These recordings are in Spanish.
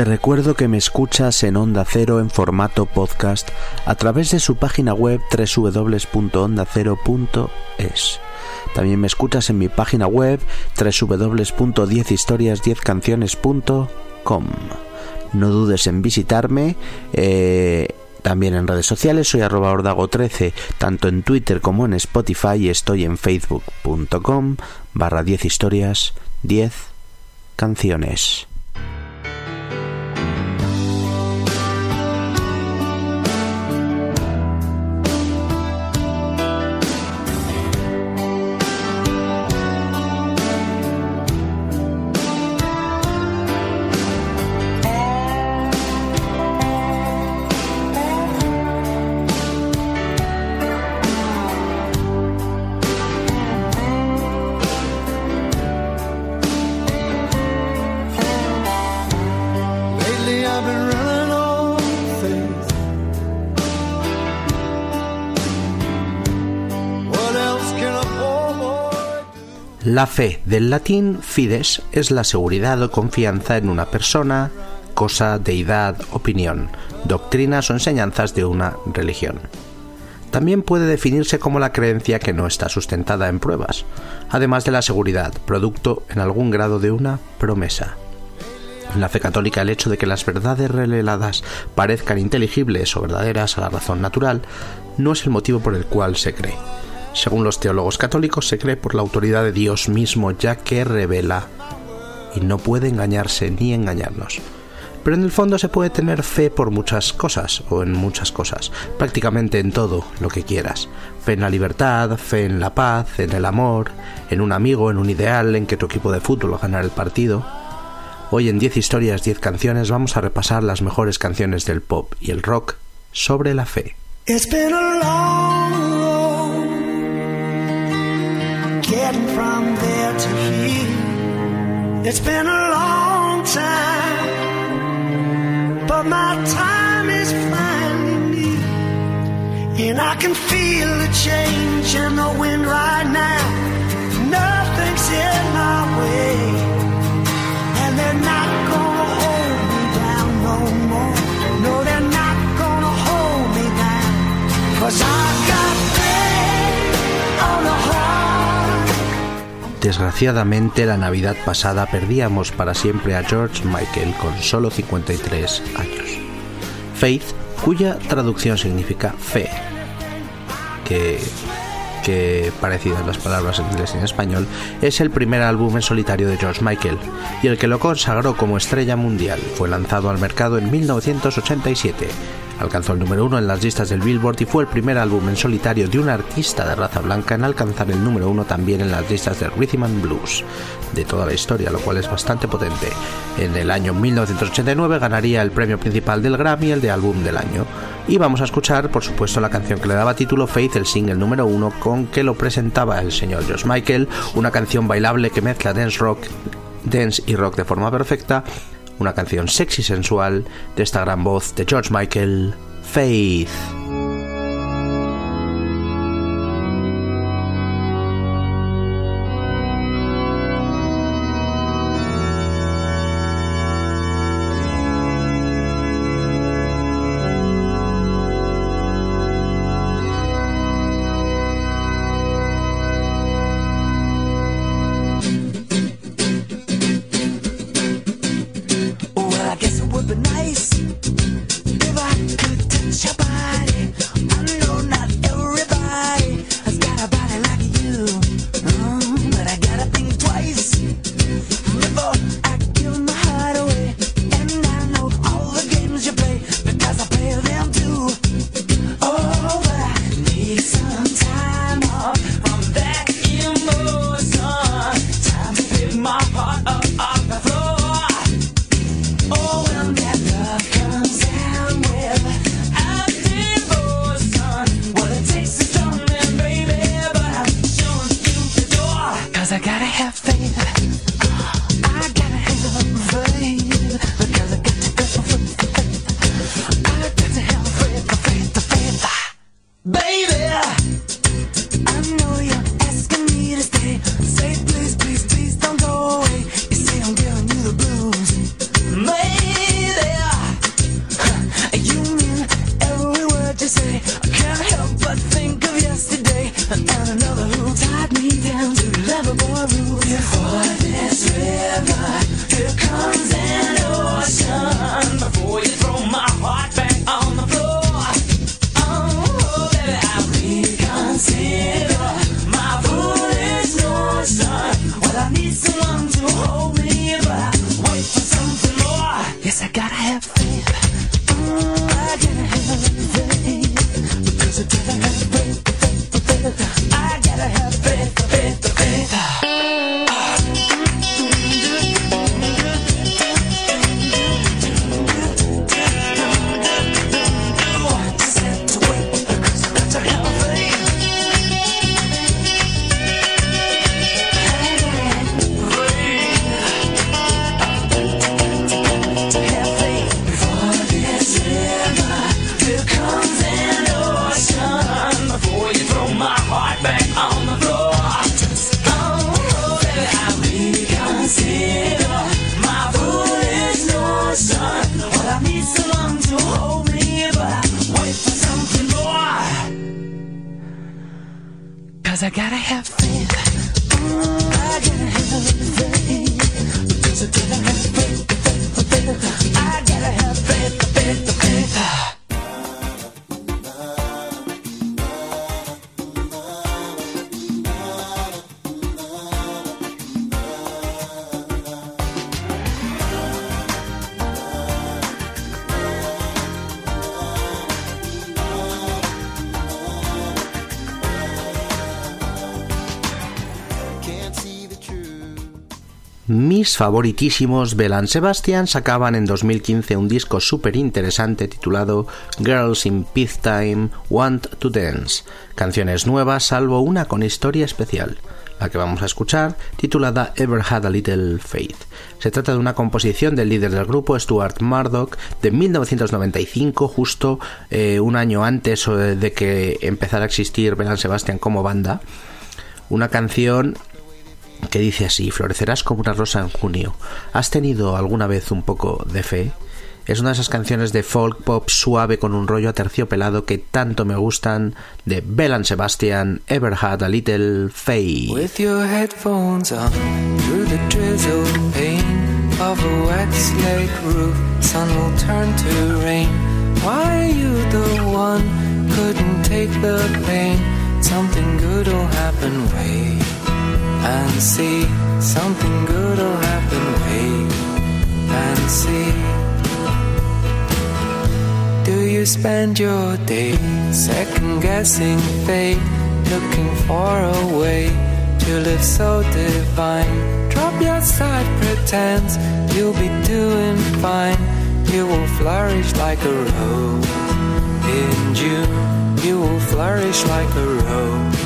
Te recuerdo que me escuchas en Onda Cero en formato podcast a través de su página web www.ondacero.es. También me escuchas en mi página web www.10historias10canciones.com. No dudes en visitarme. Eh, también en redes sociales soy arroba ordago13, tanto en Twitter como en Spotify y estoy en facebook.com barra 10 historias 10 canciones. La fe, del latín fides, es la seguridad o confianza en una persona, cosa, deidad, opinión, doctrinas o enseñanzas de una religión. También puede definirse como la creencia que no está sustentada en pruebas, además de la seguridad, producto en algún grado de una promesa. En la fe católica el hecho de que las verdades reveladas parezcan inteligibles o verdaderas a la razón natural no es el motivo por el cual se cree según los teólogos católicos, se cree por la autoridad de Dios mismo, ya que revela y no puede engañarse ni engañarnos. Pero en el fondo se puede tener fe por muchas cosas, o en muchas cosas, prácticamente en todo lo que quieras. Fe en la libertad, fe en la paz, en el amor, en un amigo, en un ideal, en que tu equipo de fútbol va a ganar el partido. Hoy en 10 historias, 10 canciones vamos a repasar las mejores canciones del pop y el rock sobre la fe. From there to here. It's been a long time, but my time is finally near. And I can feel the change in the wind right now. Nothing's in my way, and they're not gonna hold me down no more. No, they're not gonna hold me down, cause I got Desgraciadamente, la Navidad pasada perdíamos para siempre a George Michael con solo 53 años. Faith, cuya traducción significa fe, que, que parecidas las palabras en inglés y en español, es el primer álbum en solitario de George Michael y el que lo consagró como estrella mundial. Fue lanzado al mercado en 1987 Alcanzó el número uno en las listas del Billboard y fue el primer álbum en solitario de un artista de raza blanca en alcanzar el número uno también en las listas del Rhythm and Blues de toda la historia, lo cual es bastante potente. En el año 1989 ganaría el premio principal del Grammy, el de álbum del año. Y vamos a escuchar, por supuesto, la canción que le daba título Faith, el single número uno con que lo presentaba el señor Josh Michael, una canción bailable que mezcla dance rock, dance y rock de forma perfecta una canción sexy sensual de esta gran voz de George Michael, Faith. I got everything. Because I gotta have faith, faith, faith. I gotta have faith. Favoritísimos Belan Sebastian sacaban en 2015 un disco súper interesante titulado Girls in Time Want to Dance, canciones nuevas salvo una con historia especial, la que vamos a escuchar titulada Ever Had a Little Faith. Se trata de una composición del líder del grupo Stuart Murdoch de 1995, justo eh, un año antes eh, de que empezara a existir Belan Sebastian como banda una canción que dice así, florecerás como una rosa en junio. ¿Has tenido alguna vez un poco de fe? Es una de esas canciones de folk pop suave con un rollo aterciopelado que tanto me gustan de Bell Sebastian, Ever Had a Little Faith. With your headphones on, through the drizzle pain of a wet slate roof, sun will turn to rain. Why are you the one? Couldn't take the pain. Something good will happen, wait. And see something good will happen. Wait and see. Do you spend your day second guessing fate, looking for a way to live so divine? Drop your side pretense, you'll be doing fine. You will flourish like a rose in June. You will flourish like a rose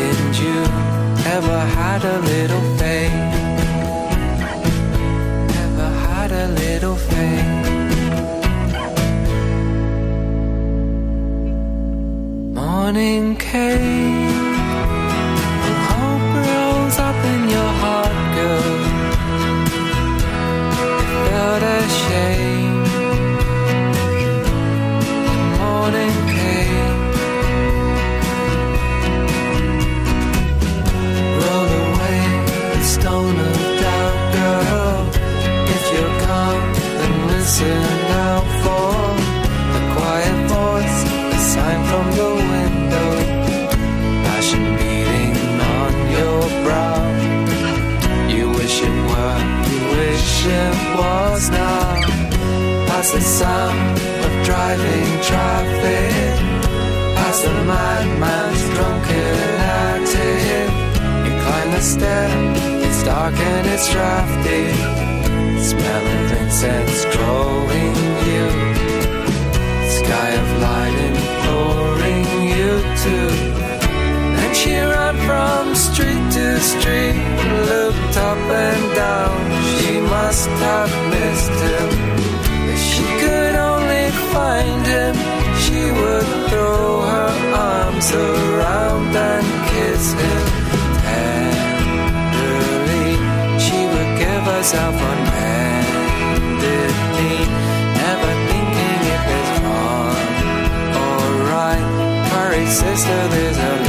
in June ever had a little faith? Ever had a little faith? Morning came, sound of driving traffic, past the madman's drunken active. You climb the stair, it's dark and it's drafty smelling incense growing you sky of light imploring you to and she ran from street to street Looked up and down. She must have missed him. Him, she would throw her arms around and kiss him tenderly. She would give herself unhandedly, never thinking if it's wrong or right. Hurry, sister, there's a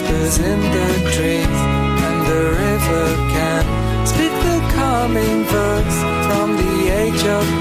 whispers in the trees, and the river can speak the calming verse from the age of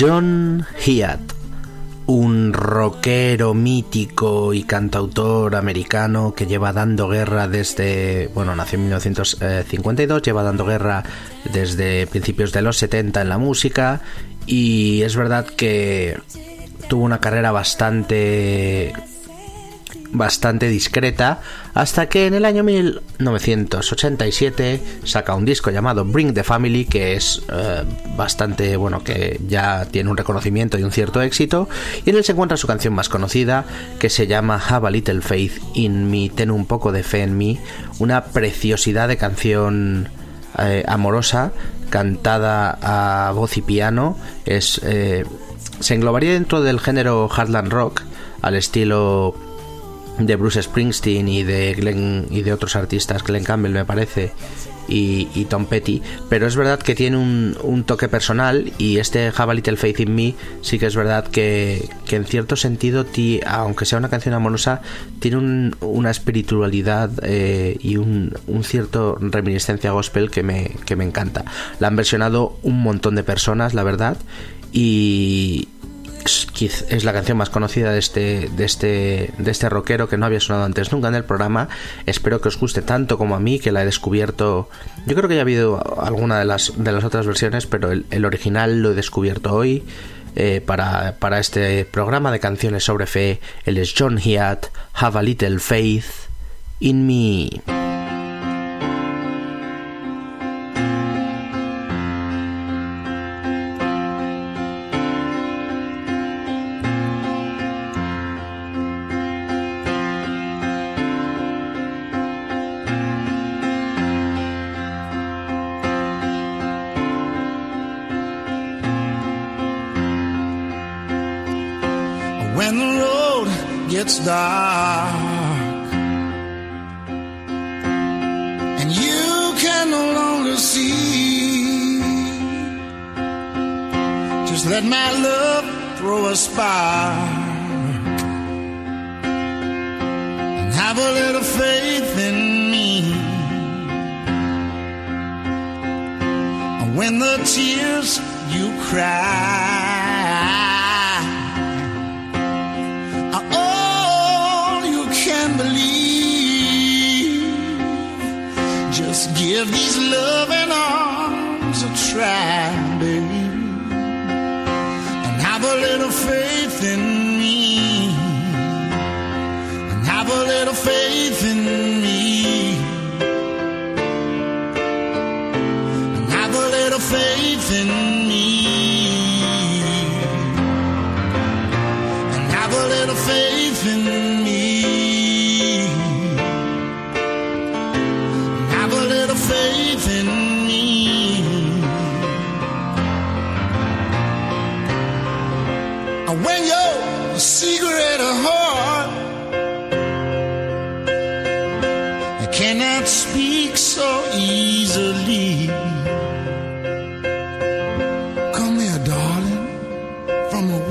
John Hiatt, un rockero mítico y cantautor americano que lleva dando guerra desde, bueno, nació en 1952, lleva dando guerra desde principios de los 70 en la música y es verdad que tuvo una carrera bastante bastante discreta hasta que en el año 1987 saca un disco llamado Bring the Family que es eh, bastante bueno que ya tiene un reconocimiento y un cierto éxito y en él se encuentra su canción más conocida que se llama Have a Little Faith in Me ten un poco de fe en mí una preciosidad de canción eh, amorosa cantada a voz y piano. Es eh, se englobaría dentro del género Heartland Rock al estilo de Bruce Springsteen y de Glenn y de otros artistas, Glenn Campbell me parece y, Tom Petty, pero es verdad que tiene un, un, toque personal y este Have Little Faith in Me sí que es verdad que, que en cierto sentido, ti, aunque sea una canción amorosa, tiene un, una espiritualidad eh, y un, un, cierto reminiscencia gospel que me, que me encanta. La han versionado un montón de personas, la verdad, y, es la canción más conocida de este, de este, de este rockero que no había sonado antes nunca en el programa. Espero que os guste tanto como a mí, que la he descubierto. Yo creo que ya ha habido alguna de las, de las otras versiones, pero el, original lo he descubierto hoy. Eh, para, para este programa de canciones sobre fe, él es John Hiatt, Have a Little Faith in Me.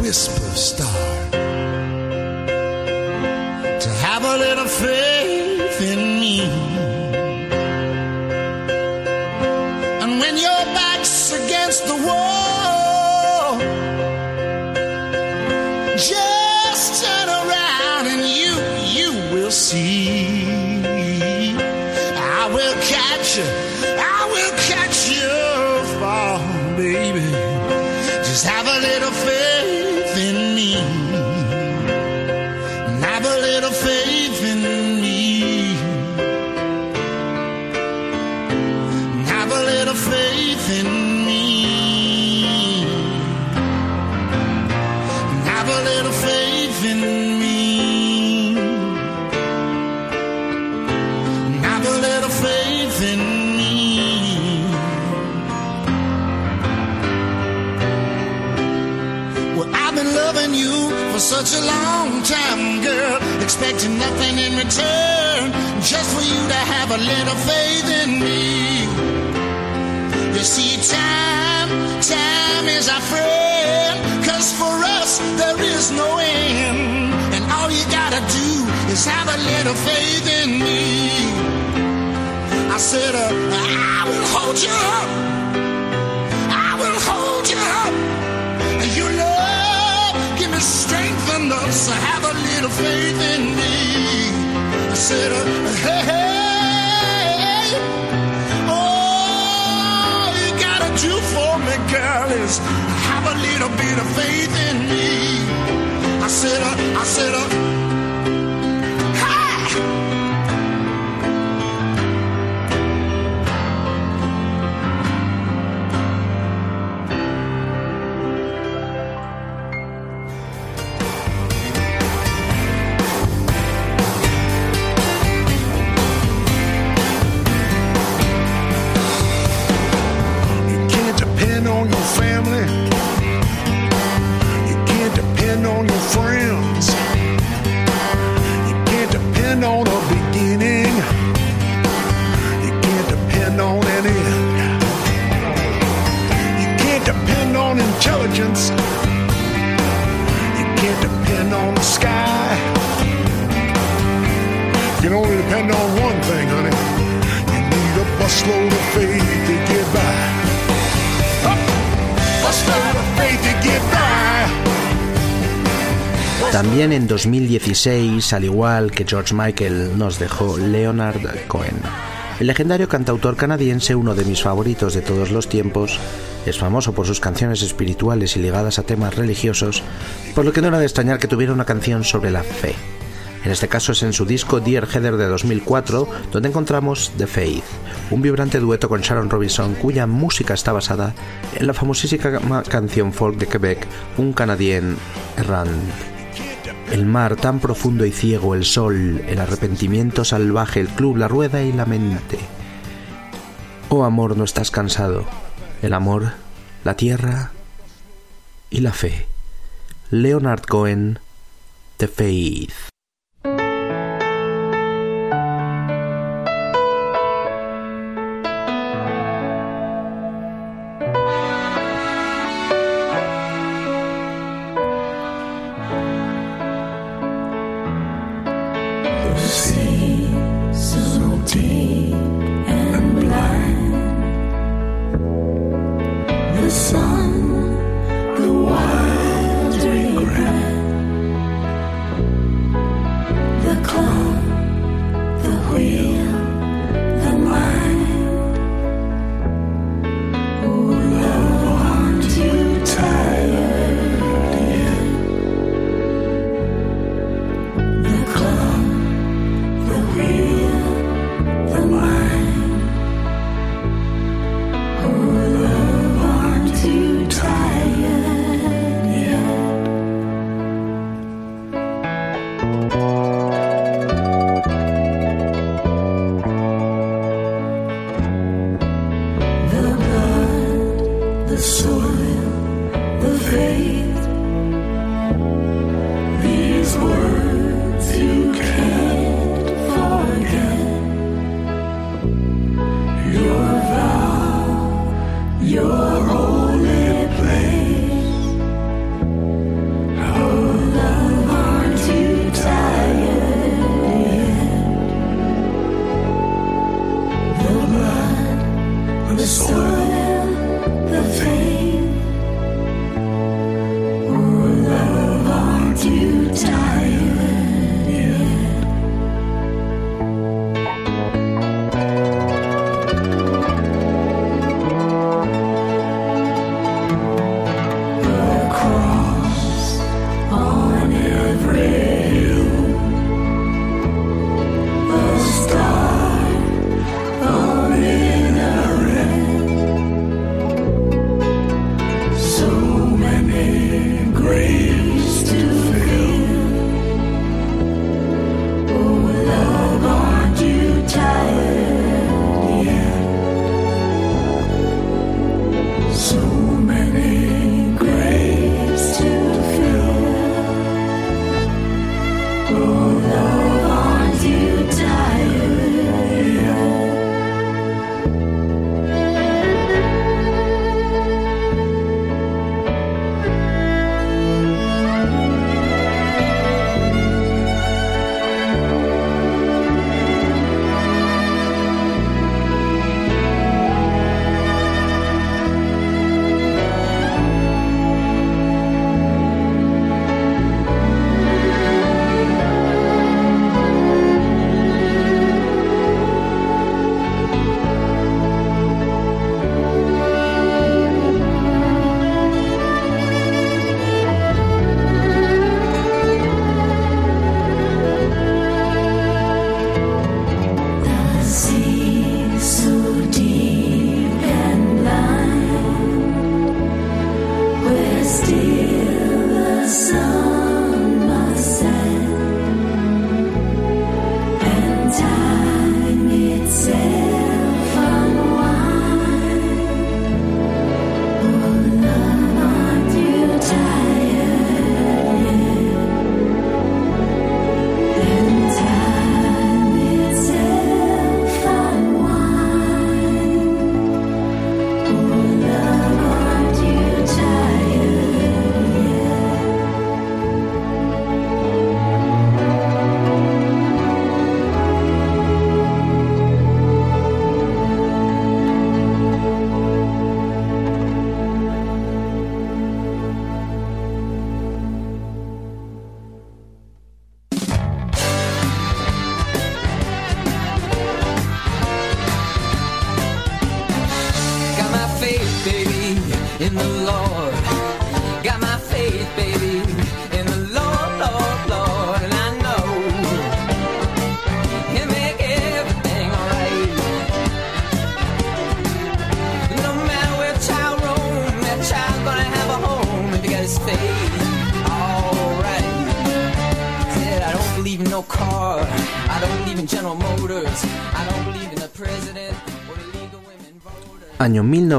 whisper star. Expecting nothing in return, just for you to have a little faith in me. You see, time, time is our friend, cause for us there is no end, and all you gotta do is have a little faith in me. I said, uh, I will hold you up. I will hold you up. And your love give me strength enough to have a little faith in me. I said, uh, hey, hey, all you gotta do for me, girl, is have a little bit of faith in me. I said, uh, I said, uh, 2016, al igual que George Michael, nos dejó Leonard Cohen. El legendario cantautor canadiense, uno de mis favoritos de todos los tiempos, es famoso por sus canciones espirituales y ligadas a temas religiosos, por lo que no era de extrañar que tuviera una canción sobre la fe. En este caso es en su disco Dear Heather de 2004, donde encontramos The Faith, un vibrante dueto con Sharon Robinson cuya música está basada en la famosísima canción folk de Quebec, Un Canadien Errant. El mar tan profundo y ciego, el sol, el arrepentimiento salvaje, el club, la rueda y la mente. Oh amor, no estás cansado. El amor, la tierra y la fe. Leonard Cohen, the Faith.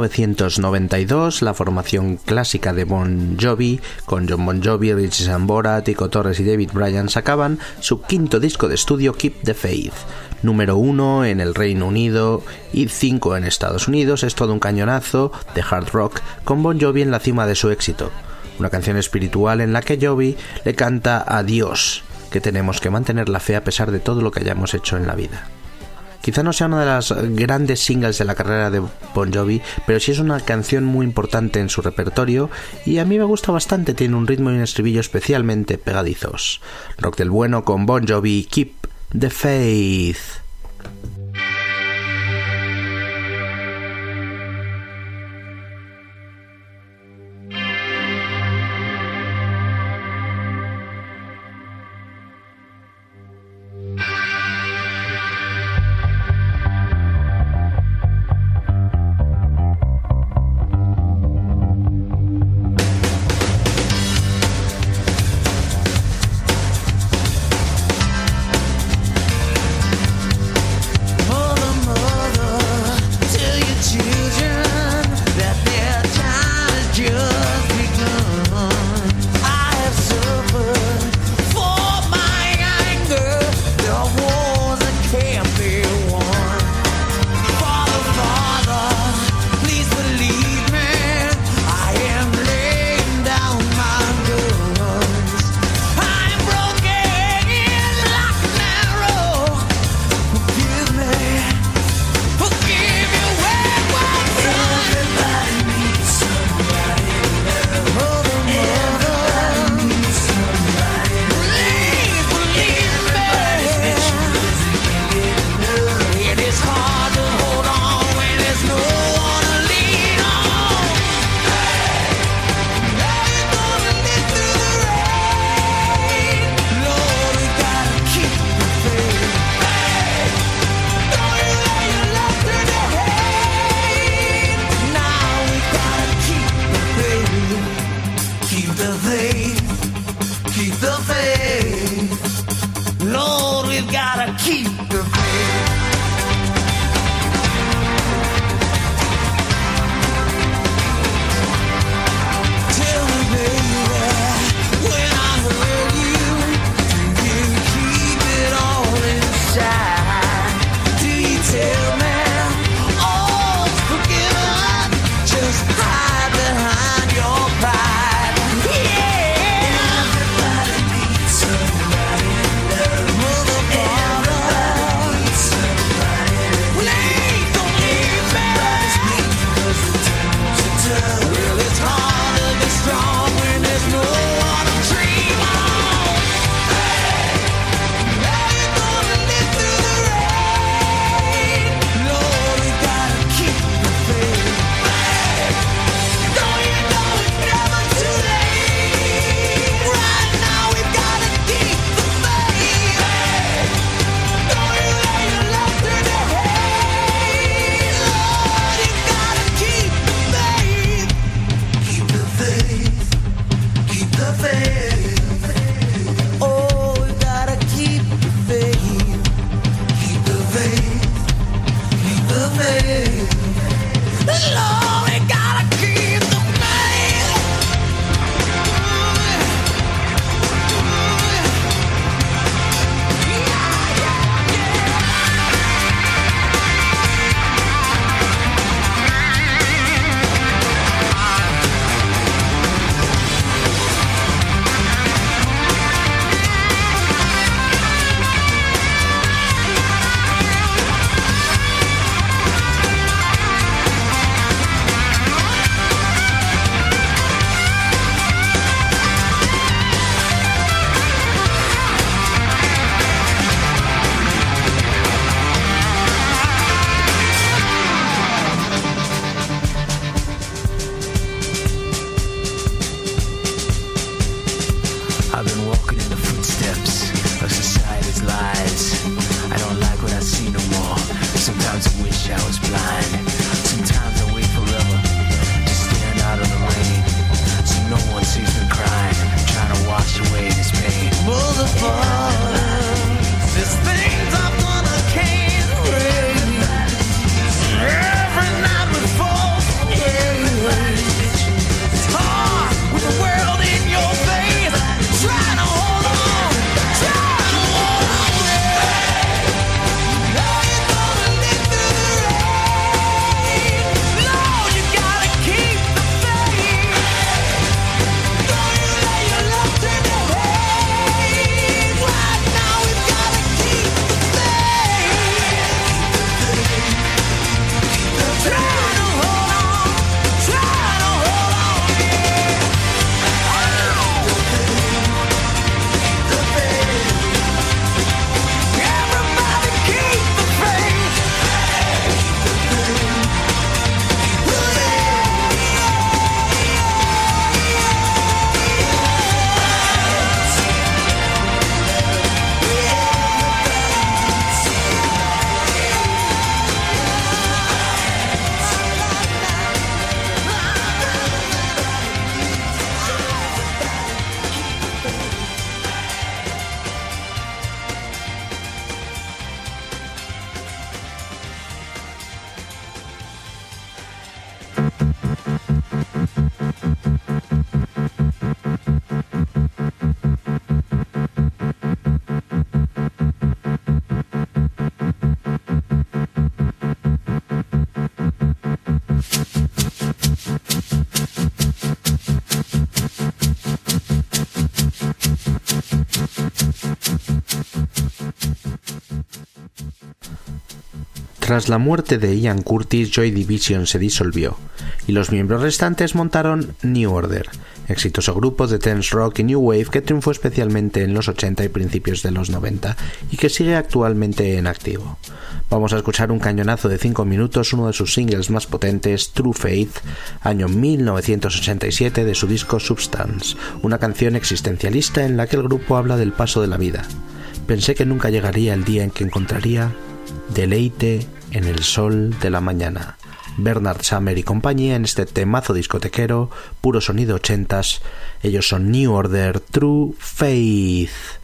1992, la formación clásica de Bon Jovi, con John Bon Jovi, Richie Sambora, Tico Torres y David Bryan, sacaban su quinto disco de estudio Keep the Faith. Número uno en el Reino Unido y cinco en Estados Unidos, es todo un cañonazo de hard rock, con Bon Jovi en la cima de su éxito. Una canción espiritual en la que Jovi le canta a Dios, que tenemos que mantener la fe a pesar de todo lo que hayamos hecho en la vida. Quizá no sea una de las grandes singles de la carrera de Bon Jovi, pero sí es una canción muy importante en su repertorio y a mí me gusta bastante, tiene un ritmo y un estribillo especialmente pegadizos. Rock del bueno con Bon Jovi, Keep the Faith. Tras la muerte de Ian Curtis, Joy Division se disolvió y los miembros restantes montaron New Order, exitoso grupo de dance rock y new wave que triunfó especialmente en los 80 y principios de los 90 y que sigue actualmente en activo. Vamos a escuchar un cañonazo de 5 minutos, uno de sus singles más potentes, True Faith, año 1987 de su disco Substance, una canción existencialista en la que el grupo habla del paso de la vida. Pensé que nunca llegaría el día en que encontraría deleite en el sol de la mañana. Bernard Summer y compañía en este temazo discotequero, puro sonido ochentas. Ellos son New Order True Faith.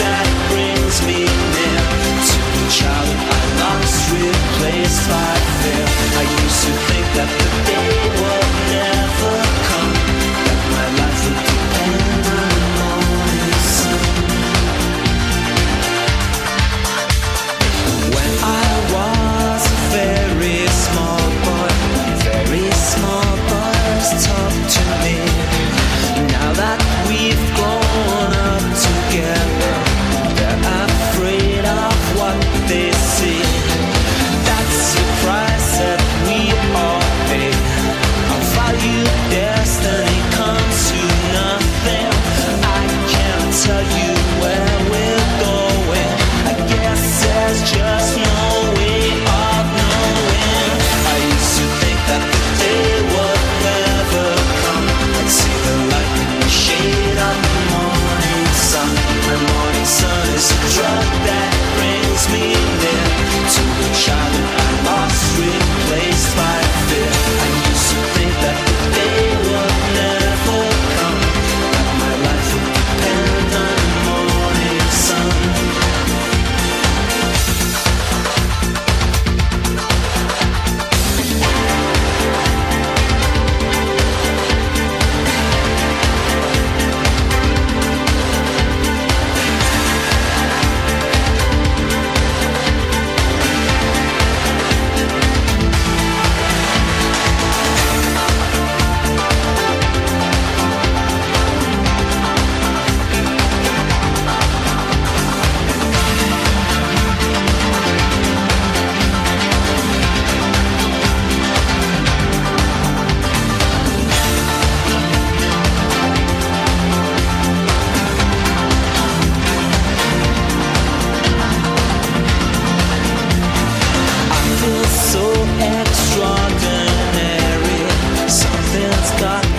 that. voltar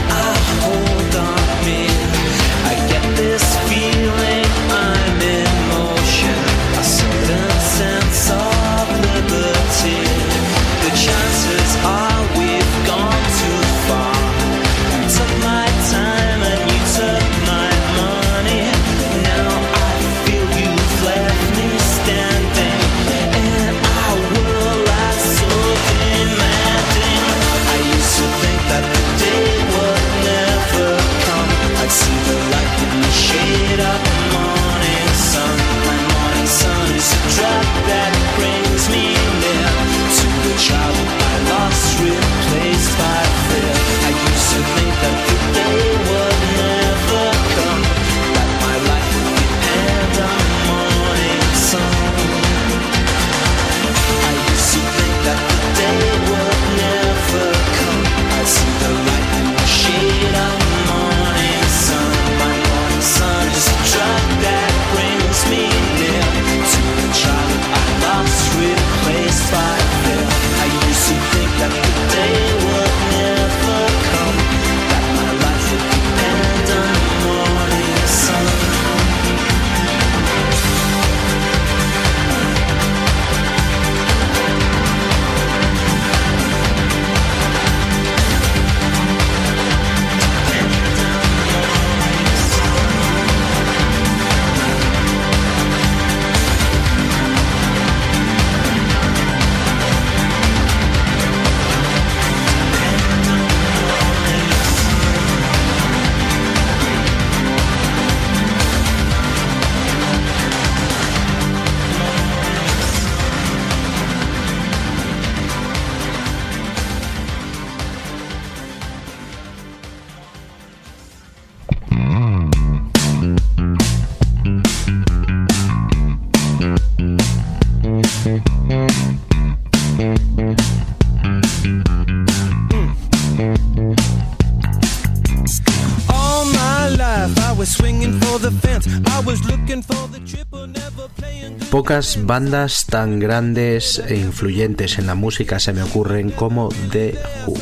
Pocas bandas tan grandes e influyentes en la música se me ocurren como The Who.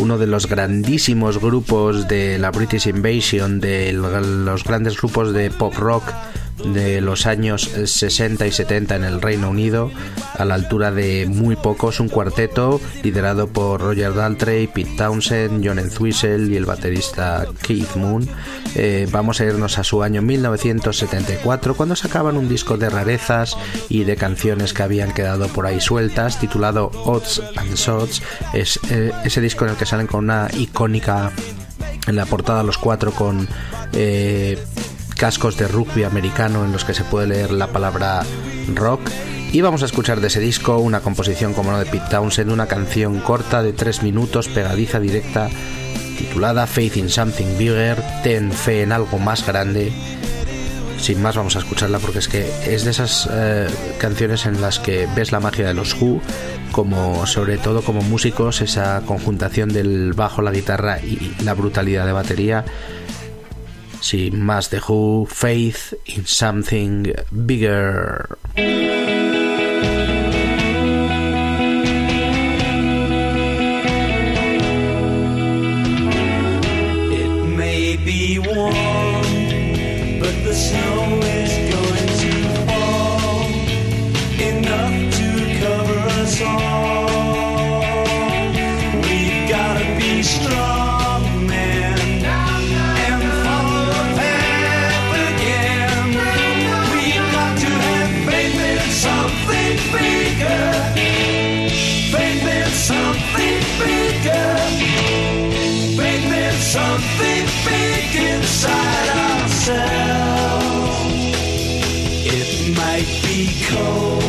Uno de los grandísimos grupos de la British Invasion, de los grandes grupos de pop rock de los años 60 y 70 en el Reino Unido, a la altura de muy pocos, un cuarteto liderado por Roger Daltrey, Pete Townsend, John Entwistle y el baterista Keith Moon. Eh, vamos a irnos a su año 1974, cuando sacaban un disco de rarezas y de canciones que habían quedado por ahí sueltas, titulado Odds and Sods. Es eh, ese disco en el que salen con una icónica en la portada los cuatro con eh, cascos de rugby americano en los que se puede leer la palabra rock. Y vamos a escuchar de ese disco una composición como no de Pete Townsend, una canción corta de tres minutos, pegadiza, directa, titulada Faith in Something Bigger, Ten fe en algo más grande. Sin más vamos a escucharla porque es que es de esas eh, canciones en las que ves la magia de los Who, como sobre todo como músicos, esa conjuntación del bajo, la guitarra y la brutalidad de batería sin más de Who, Faith in Something Bigger. Something big inside ourselves. It might be cold,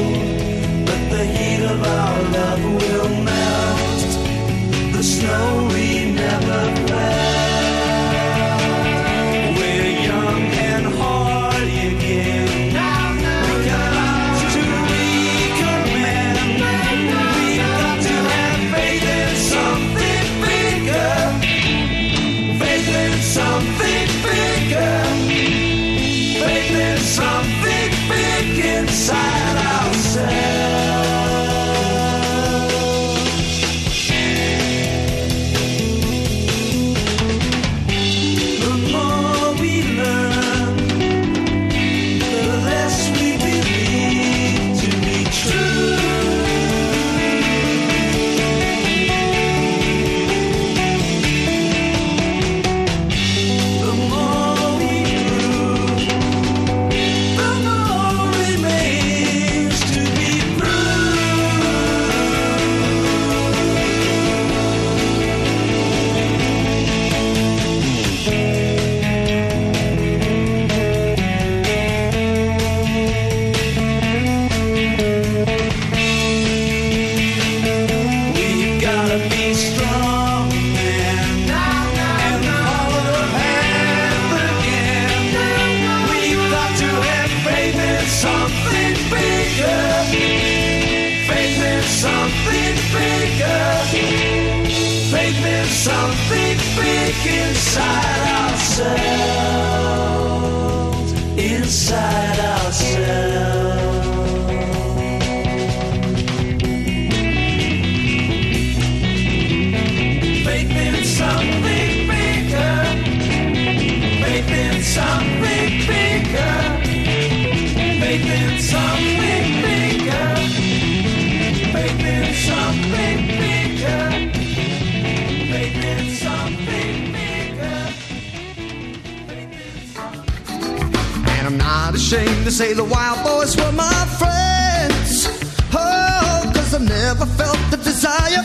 ashamed to say the wild boys were my friends. Oh, cause I've never felt the desire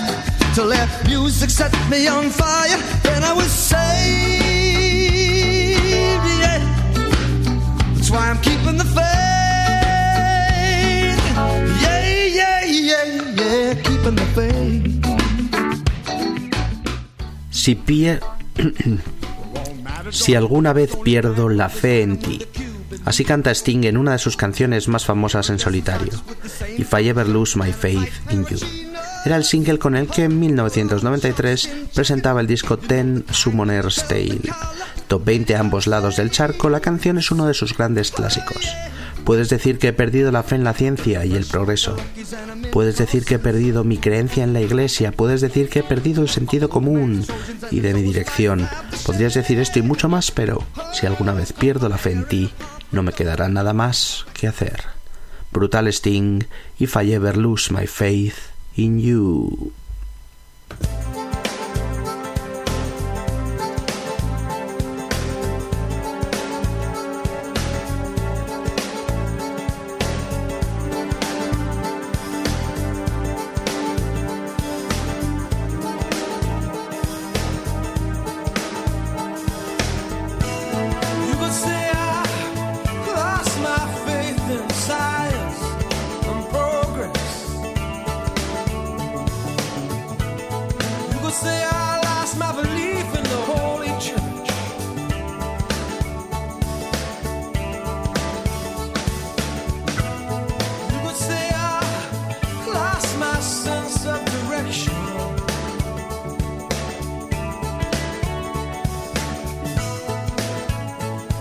to let music set me on fire. Then I was saved, yeah. That's why I'm keeping the faith. Yeah, yeah, yeah, yeah, keeping the faith. Si pie... si alguna vez pierdo la fe en ti. Así canta Sting en una de sus canciones más famosas en solitario, If I Ever Lose My Faith in You. era el single con el que en 1993 presentaba el disco Ten Summoner's Tale. Top 20 a ambos lados del charco, la canción es uno de sus grandes clásicos. Puedes decir que he perdido la fe en la ciencia y el progreso. Puedes decir que he perdido mi creencia en la iglesia. Puedes decir que he perdido el sentido común y de mi dirección. Podrías decir esto y mucho más, pero si alguna vez pierdo la fe en ti, no me quedará nada más que hacer. Brutal Sting, If I Ever Lose My Faith in You.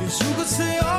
Yes, you could say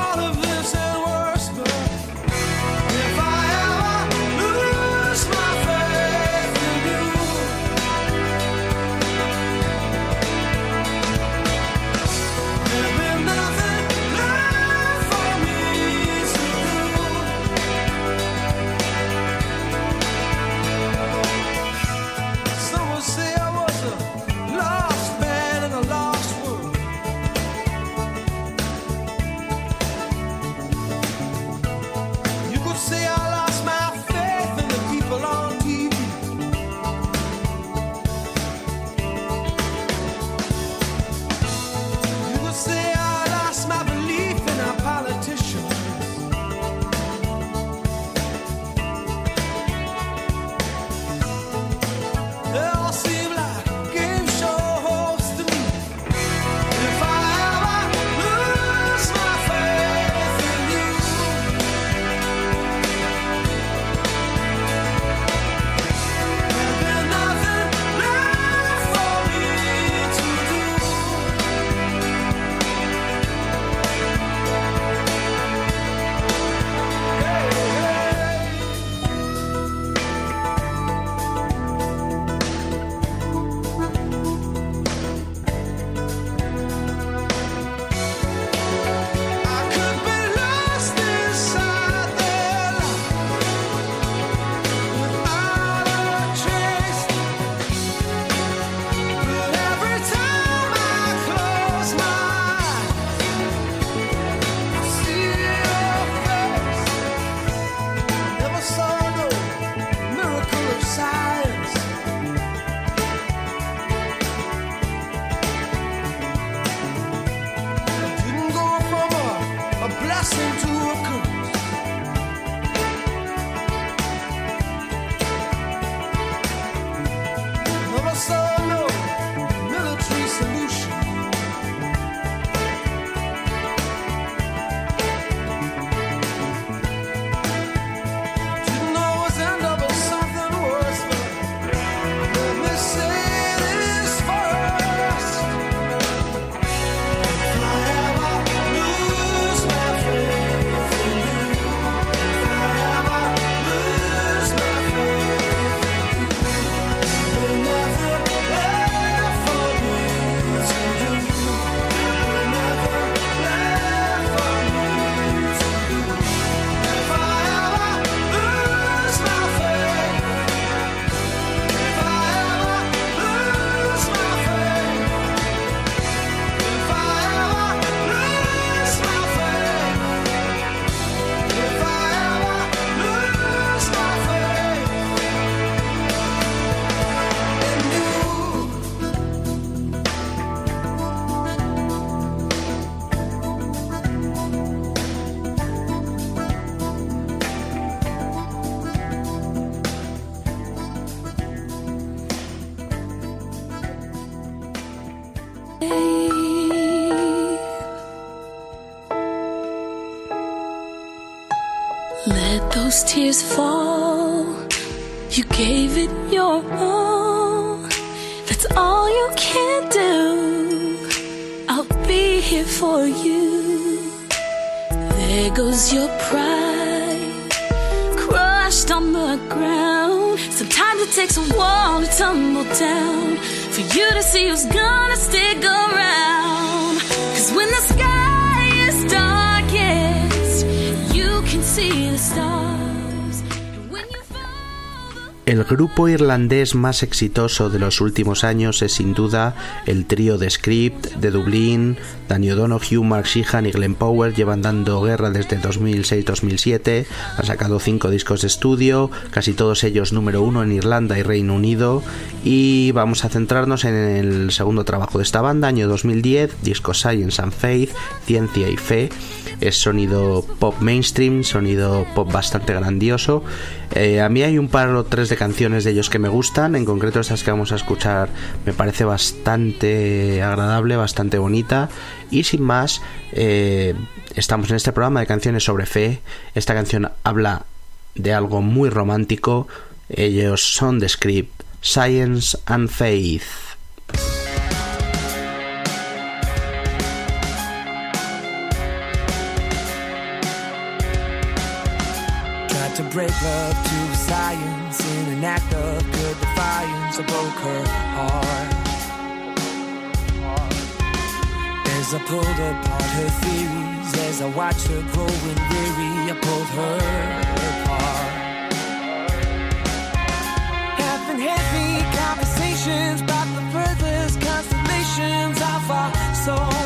tears fall. You gave it your all. That's all you can do. I'll be here for you. There goes your pride, crushed on the ground. Sometimes it takes a wall to tumble down for you to see who's gonna stick around. Cause when the sky is darkest, you can see the stars. El grupo irlandés más exitoso de los últimos años es sin duda el trío de Script de Dublín. Danny O'Donoghue, Mark Sheehan y Glenn Power llevan dando guerra desde 2006-2007. Han sacado cinco discos de estudio, casi todos ellos número uno en Irlanda y Reino Unido. Y vamos a centrarnos en el segundo trabajo de esta banda, año 2010, disco Science and Faith, Ciencia y Fe. Es sonido pop mainstream, sonido pop bastante grandioso. Eh, a mí hay un par o tres de canciones de ellos que me gustan, en concreto estas que vamos a escuchar me parece bastante agradable, bastante bonita. Y sin más, eh, estamos en este programa de canciones sobre fe. Esta canción habla de algo muy romántico. Ellos son de Script, Science and Faith. Break love to science in an act of good defiance. I broke her heart. As I pulled apart her theories, as I watched her growing weary, I pulled her apart. Having heavy conversations about the furthest constellations of our souls.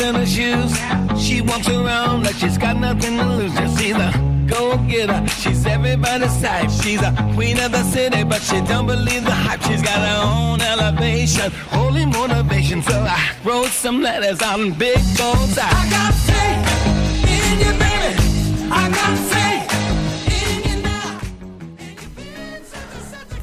In her shoes. She walks around like she's got nothing to lose. Just see the go getter. She's everybody's type. She's a queen of the city, but she don't believe the hype. She's got her own elevation, holy motivation. So I wrote some letters on big. I, I got faith in you, baby. I got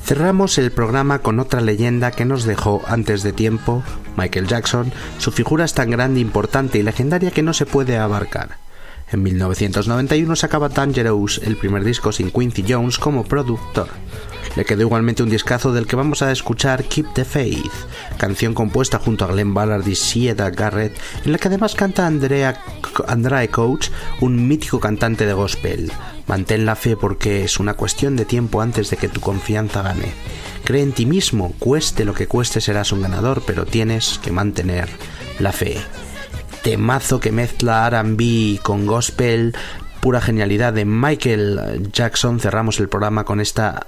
Cerramos el programa con otra leyenda que nos dejó antes de tiempo, Michael Jackson. Su figura es tan grande, importante y legendaria que no se puede abarcar. En 1991 sacaba Dangerous, el primer disco sin Quincy Jones como productor. Le quedó igualmente un discazo del que vamos a escuchar Keep the Faith, canción compuesta junto a Glenn Ballard y Sieda Garrett, en la que además canta Andrea, Andrae Coach, un mítico cantante de gospel. Mantén la fe porque es una cuestión de tiempo antes de que tu confianza gane. Cree en ti mismo, cueste lo que cueste serás un ganador, pero tienes que mantener la fe. Temazo que mezcla RB con gospel, pura genialidad de Michael Jackson. Cerramos el programa con esta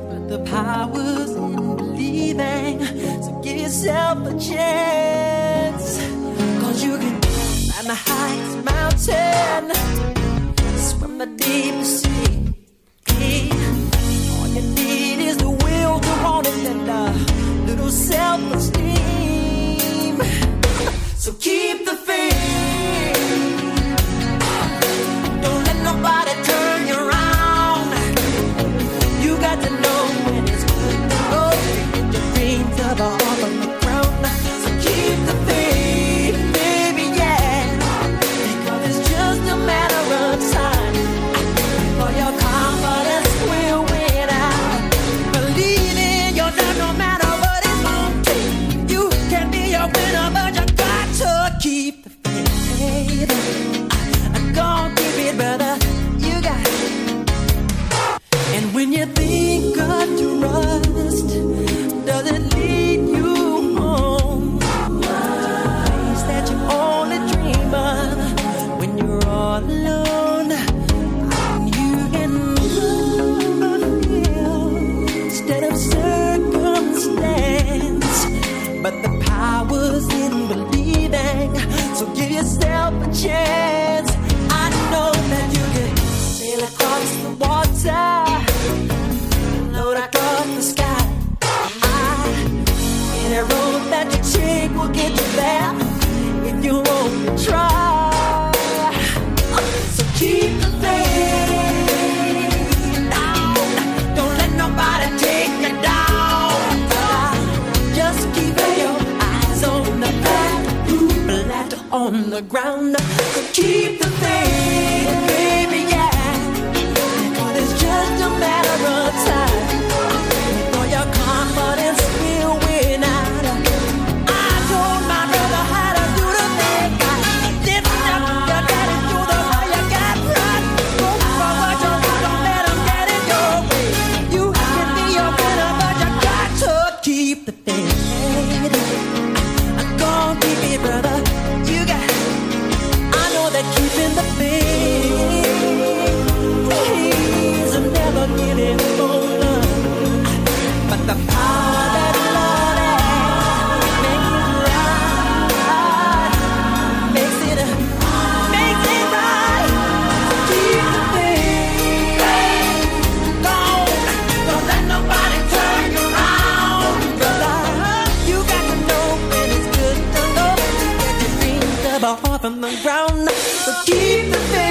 the power's in believing. So give yourself a chance, cause you can climb the highest mountain swim the deepest sea. From the ground. So keep the faith,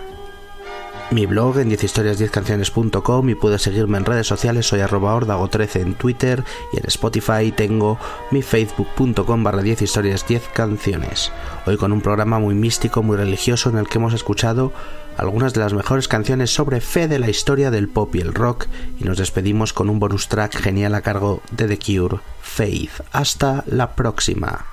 mi blog en 10historias10canciones.com y puedes seguirme en redes sociales, soy arroba ordago13 en Twitter y en Spotify tengo mi facebook.com barra 10 historias 10 canciones. Hoy con un programa muy místico, muy religioso en el que hemos escuchado algunas de las mejores canciones sobre fe de la historia del pop y el rock y nos despedimos con un bonus track genial a cargo de The Cure, Faith. Hasta la próxima.